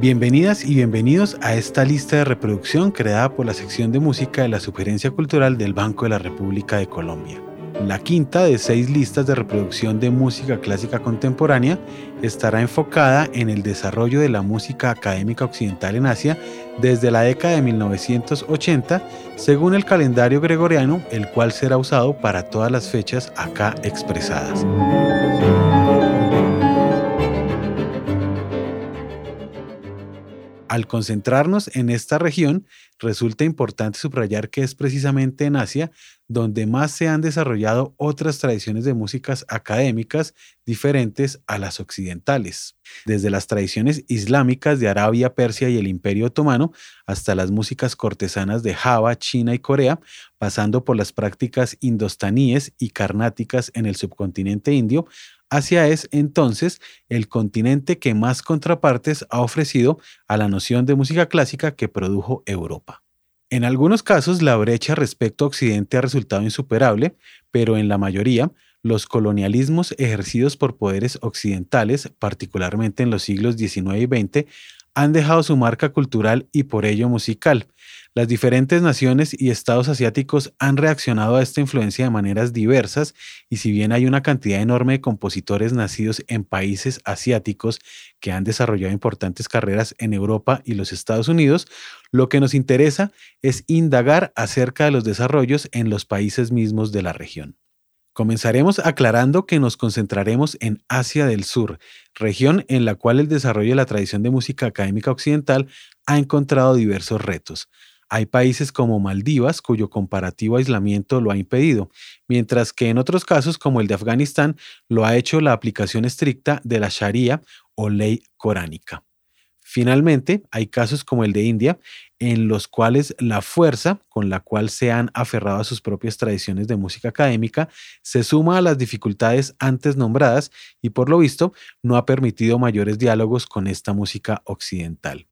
Bienvenidas y bienvenidos a esta lista de reproducción creada por la sección de música de la Sugerencia Cultural del Banco de la República de Colombia. La quinta de seis listas de reproducción de música clásica contemporánea estará enfocada en el desarrollo de la música académica occidental en Asia desde la década de 1980, según el calendario gregoriano, el cual será usado para todas las fechas acá expresadas. Al concentrarnos en esta región, resulta importante subrayar que es precisamente en Asia donde más se han desarrollado otras tradiciones de músicas académicas diferentes a las occidentales, desde las tradiciones islámicas de Arabia, Persia y el Imperio Otomano hasta las músicas cortesanas de Java, China y Corea, pasando por las prácticas indostaníes y carnáticas en el subcontinente indio, Asia es entonces el continente que más contrapartes ha ofrecido a la noción de música clásica que produjo Europa. En algunos casos la brecha respecto a Occidente ha resultado insuperable, pero en la mayoría los colonialismos ejercidos por poderes occidentales, particularmente en los siglos XIX y XX, han dejado su marca cultural y por ello musical, las diferentes naciones y estados asiáticos han reaccionado a esta influencia de maneras diversas y si bien hay una cantidad enorme de compositores nacidos en países asiáticos que han desarrollado importantes carreras en Europa y los Estados Unidos, lo que nos interesa es indagar acerca de los desarrollos en los países mismos de la región. Comenzaremos aclarando que nos concentraremos en Asia del Sur, región en la cual el desarrollo de la tradición de música académica occidental ha encontrado diversos retos. Hay países como Maldivas cuyo comparativo aislamiento lo ha impedido, mientras que en otros casos como el de Afganistán lo ha hecho la aplicación estricta de la Sharia o ley coránica. Finalmente, hay casos como el de India, en los cuales la fuerza con la cual se han aferrado a sus propias tradiciones de música académica se suma a las dificultades antes nombradas y por lo visto no ha permitido mayores diálogos con esta música occidental.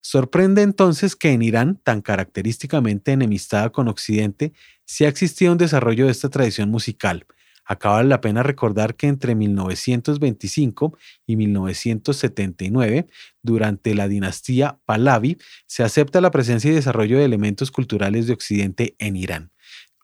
Sorprende entonces que en Irán, tan característicamente enemistada con Occidente, sí ha existido un desarrollo de esta tradición musical. Acaba la pena recordar que entre 1925 y 1979, durante la dinastía Pahlavi, se acepta la presencia y desarrollo de elementos culturales de Occidente en Irán.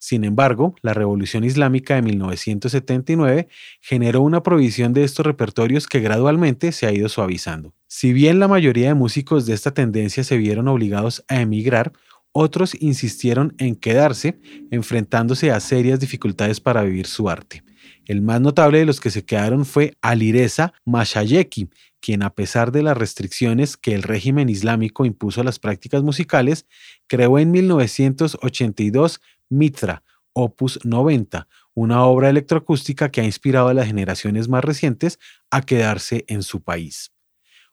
Sin embargo, la Revolución Islámica de 1979 generó una provisión de estos repertorios que gradualmente se ha ido suavizando. Si bien la mayoría de músicos de esta tendencia se vieron obligados a emigrar, otros insistieron en quedarse, enfrentándose a serias dificultades para vivir su arte. El más notable de los que se quedaron fue Alireza Mashayeki, quien a pesar de las restricciones que el régimen islámico impuso a las prácticas musicales, creó en 1982 Mitra, opus 90, una obra electroacústica que ha inspirado a las generaciones más recientes a quedarse en su país.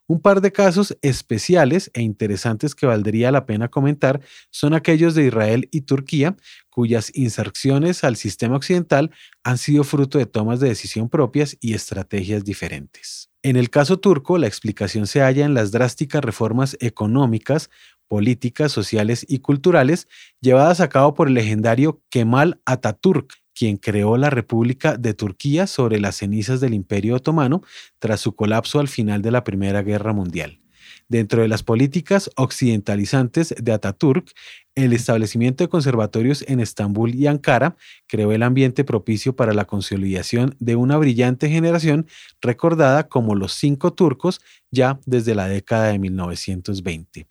Un par de casos especiales e interesantes que valdría la pena comentar son aquellos de Israel y Turquía, cuyas inserciones al sistema occidental han sido fruto de tomas de decisión propias y estrategias diferentes. En el caso turco, la explicación se halla en las drásticas reformas económicas, políticas, sociales y culturales llevadas a cabo por el legendario Kemal Atatürk, quien creó la República de Turquía sobre las cenizas del Imperio Otomano tras su colapso al final de la Primera Guerra Mundial. Dentro de las políticas occidentalizantes de Ataturk, el establecimiento de conservatorios en Estambul y Ankara creó el ambiente propicio para la consolidación de una brillante generación recordada como los cinco turcos ya desde la década de 1920.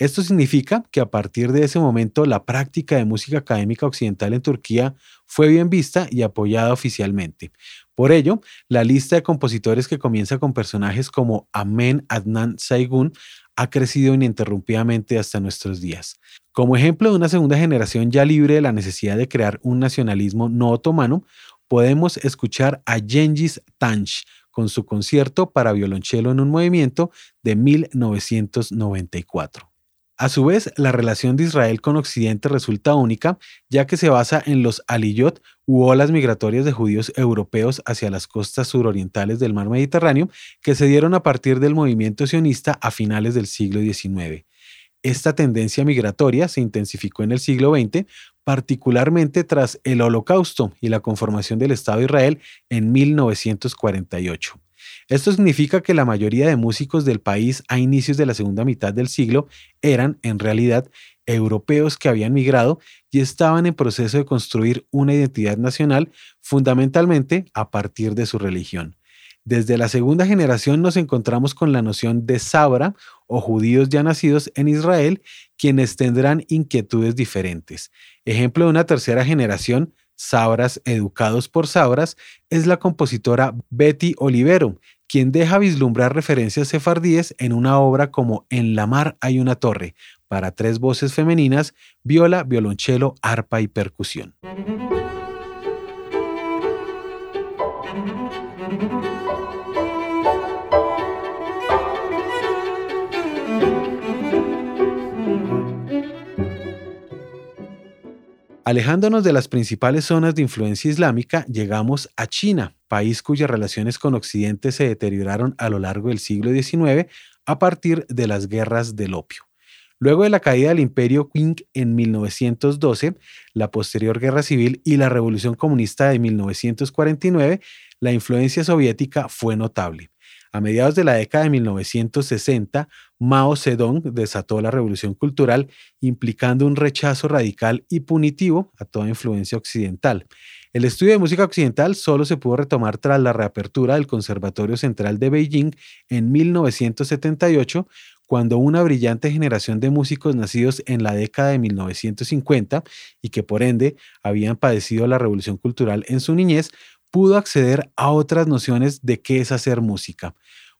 Esto significa que a partir de ese momento la práctica de música académica occidental en Turquía fue bien vista y apoyada oficialmente. Por ello, la lista de compositores que comienza con personajes como Amen Adnan Saygun ha crecido ininterrumpidamente hasta nuestros días. Como ejemplo de una segunda generación ya libre de la necesidad de crear un nacionalismo no otomano, podemos escuchar a Genghis Tanch con su concierto para violonchelo en un movimiento de 1994. A su vez, la relación de Israel con Occidente resulta única, ya que se basa en los aliyot u olas migratorias de judíos europeos hacia las costas surorientales del mar Mediterráneo, que se dieron a partir del movimiento sionista a finales del siglo XIX. Esta tendencia migratoria se intensificó en el siglo XX, particularmente tras el Holocausto y la conformación del Estado de Israel en 1948. Esto significa que la mayoría de músicos del país a inicios de la segunda mitad del siglo eran, en realidad, europeos que habían migrado y estaban en proceso de construir una identidad nacional fundamentalmente a partir de su religión. Desde la segunda generación nos encontramos con la noción de Sabra o judíos ya nacidos en Israel, quienes tendrán inquietudes diferentes. Ejemplo de una tercera generación, Sabras educados por Sabras, es la compositora Betty Olivero, quien deja vislumbrar referencias sefardíes en una obra como En la mar hay una torre, para tres voces femeninas, viola, violonchelo, arpa y percusión. Alejándonos de las principales zonas de influencia islámica, llegamos a China, país cuyas relaciones con Occidente se deterioraron a lo largo del siglo XIX a partir de las guerras del opio. Luego de la caída del imperio Qing en 1912, la posterior guerra civil y la revolución comunista de 1949, la influencia soviética fue notable. A mediados de la década de 1960, Mao Zedong desató la revolución cultural, implicando un rechazo radical y punitivo a toda influencia occidental. El estudio de música occidental solo se pudo retomar tras la reapertura del Conservatorio Central de Beijing en 1978, cuando una brillante generación de músicos nacidos en la década de 1950 y que por ende habían padecido la revolución cultural en su niñez, pudo acceder a otras nociones de qué es hacer música.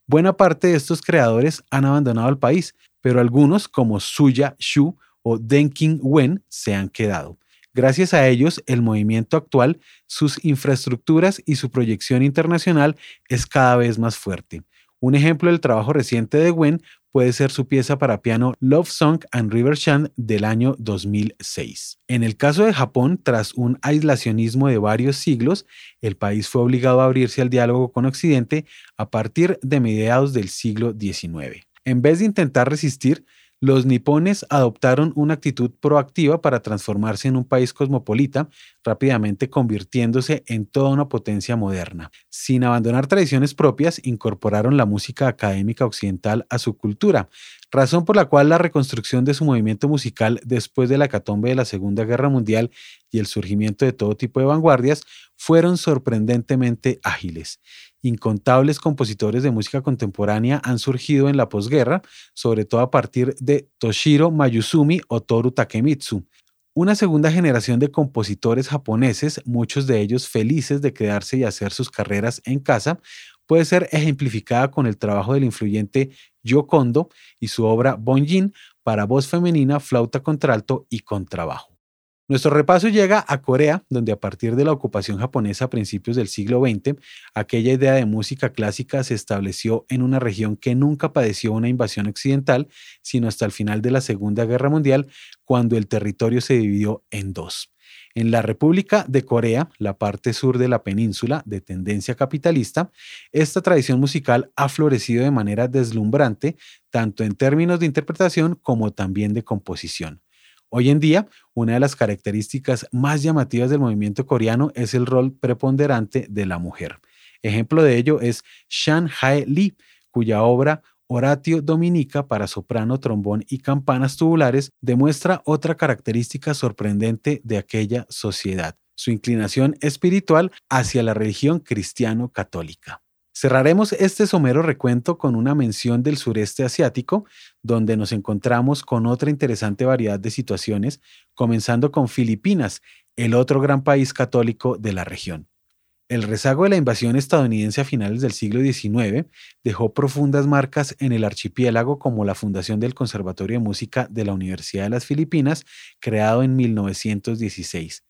Buena parte de estos creadores han abandonado el país, pero algunos, como Suya Shu o Denking Wen, se han quedado. Gracias a ellos, el movimiento actual, sus infraestructuras y su proyección internacional es cada vez más fuerte. Un ejemplo del trabajo reciente de Wen puede ser su pieza para piano Love Song and River del año 2006. En el caso de Japón, tras un aislacionismo de varios siglos, el país fue obligado a abrirse al diálogo con Occidente a partir de mediados del siglo XIX. En vez de intentar resistir, los nipones adoptaron una actitud proactiva para transformarse en un país cosmopolita, rápidamente convirtiéndose en toda una potencia moderna. Sin abandonar tradiciones propias, incorporaron la música académica occidental a su cultura, razón por la cual la reconstrucción de su movimiento musical después de la catombe de la Segunda Guerra Mundial y el surgimiento de todo tipo de vanguardias fueron sorprendentemente ágiles. Incontables compositores de música contemporánea han surgido en la posguerra, sobre todo a partir de Toshiro Mayuzumi o Toru Takemitsu. Una segunda generación de compositores japoneses, muchos de ellos felices de quedarse y hacer sus carreras en casa, puede ser ejemplificada con el trabajo del influyente Yo Kondo y su obra Bonjin para voz femenina, flauta contralto y contrabajo. Nuestro repaso llega a Corea, donde a partir de la ocupación japonesa a principios del siglo XX, aquella idea de música clásica se estableció en una región que nunca padeció una invasión occidental, sino hasta el final de la Segunda Guerra Mundial, cuando el territorio se dividió en dos. En la República de Corea, la parte sur de la península, de tendencia capitalista, esta tradición musical ha florecido de manera deslumbrante, tanto en términos de interpretación como también de composición. Hoy en día, una de las características más llamativas del movimiento coreano es el rol preponderante de la mujer. Ejemplo de ello es Shan Hae Lee, cuya obra Oratio Dominica para soprano, trombón y campanas tubulares demuestra otra característica sorprendente de aquella sociedad, su inclinación espiritual hacia la religión cristiano-católica. Cerraremos este somero recuento con una mención del sureste asiático, donde nos encontramos con otra interesante variedad de situaciones, comenzando con Filipinas, el otro gran país católico de la región. El rezago de la invasión estadounidense a finales del siglo XIX dejó profundas marcas en el archipiélago como la fundación del Conservatorio de Música de la Universidad de las Filipinas, creado en 1916.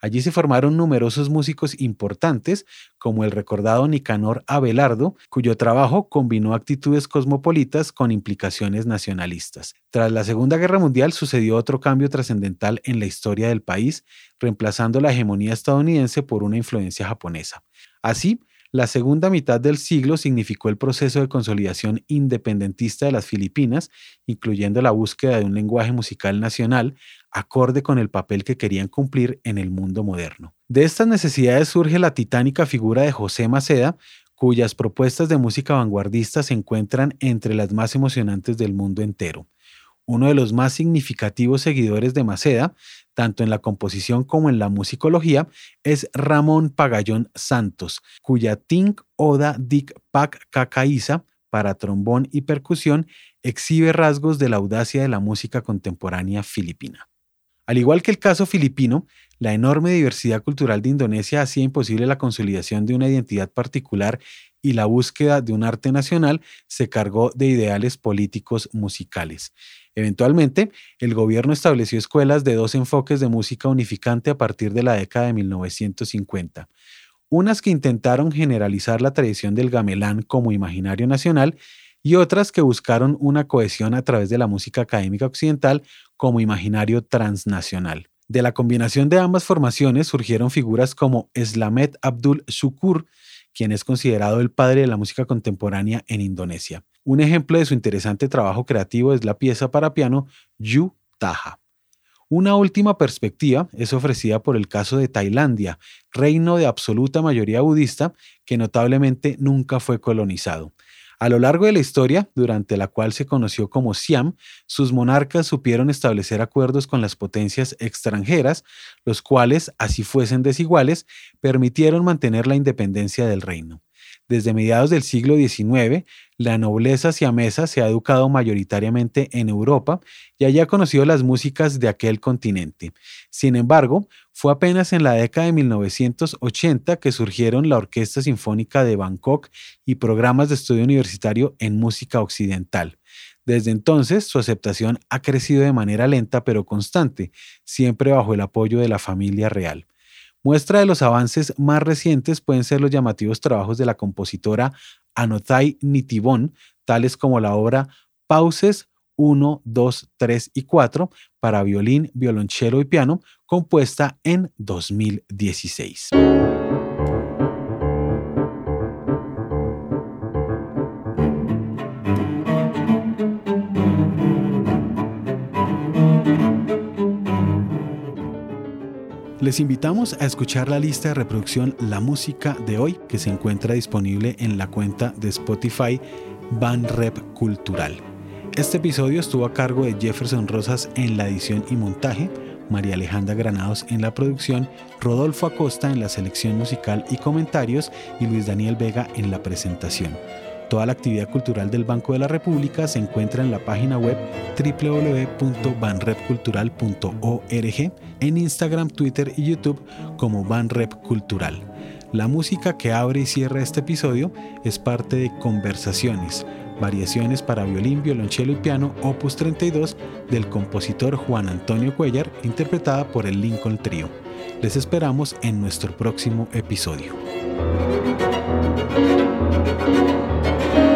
Allí se formaron numerosos músicos importantes, como el recordado Nicanor Abelardo, cuyo trabajo combinó actitudes cosmopolitas con implicaciones nacionalistas. Tras la Segunda Guerra Mundial sucedió otro cambio trascendental en la historia del país, reemplazando la hegemonía estadounidense por una influencia japonesa. Así, la segunda mitad del siglo significó el proceso de consolidación independentista de las Filipinas, incluyendo la búsqueda de un lenguaje musical nacional acorde con el papel que querían cumplir en el mundo moderno. De estas necesidades surge la titánica figura de José Maceda, cuyas propuestas de música vanguardista se encuentran entre las más emocionantes del mundo entero. Uno de los más significativos seguidores de Maceda, tanto en la composición como en la musicología, es Ramón Pagallón Santos, cuya Tink Oda Dik Pak Kakaiza para trombón y percusión exhibe rasgos de la audacia de la música contemporánea filipina. Al igual que el caso filipino, la enorme diversidad cultural de Indonesia hacía imposible la consolidación de una identidad particular y la búsqueda de un arte nacional se cargó de ideales políticos musicales. Eventualmente, el gobierno estableció escuelas de dos enfoques de música unificante a partir de la década de 1950. Unas que intentaron generalizar la tradición del gamelán como imaginario nacional y otras que buscaron una cohesión a través de la música académica occidental como imaginario transnacional. De la combinación de ambas formaciones surgieron figuras como Slamet Abdul Shukur, quien es considerado el padre de la música contemporánea en Indonesia. Un ejemplo de su interesante trabajo creativo es la pieza para piano Yu Taha. Una última perspectiva es ofrecida por el caso de Tailandia, reino de absoluta mayoría budista que notablemente nunca fue colonizado. A lo largo de la historia, durante la cual se conoció como Siam, sus monarcas supieron establecer acuerdos con las potencias extranjeras, los cuales, así fuesen desiguales, permitieron mantener la independencia del reino. Desde mediados del siglo XIX, la nobleza siamesa se ha educado mayoritariamente en Europa y haya conocido las músicas de aquel continente. Sin embargo, fue apenas en la década de 1980 que surgieron la Orquesta Sinfónica de Bangkok y programas de estudio universitario en música occidental. Desde entonces, su aceptación ha crecido de manera lenta pero constante, siempre bajo el apoyo de la familia real. Muestra de los avances más recientes pueden ser los llamativos trabajos de la compositora Anotai Nitibon, tales como la obra Pauses 1, 2, 3 y 4 para violín, violonchelo y piano, compuesta en 2016. Les invitamos a escuchar la lista de reproducción La Música de hoy que se encuentra disponible en la cuenta de Spotify Rep Cultural. Este episodio estuvo a cargo de Jefferson Rosas en la edición y montaje, María Alejandra Granados en la producción, Rodolfo Acosta en la selección musical y comentarios y Luis Daniel Vega en la presentación. Toda la actividad cultural del Banco de la República se encuentra en la página web www.banrepcultural.org, en Instagram, Twitter y YouTube como Banrep Cultural. La música que abre y cierra este episodio es parte de Conversaciones, variaciones para violín, violonchelo y piano, opus 32 del compositor Juan Antonio Cuellar, interpretada por el Lincoln Trio. Les esperamos en nuestro próximo episodio. thank you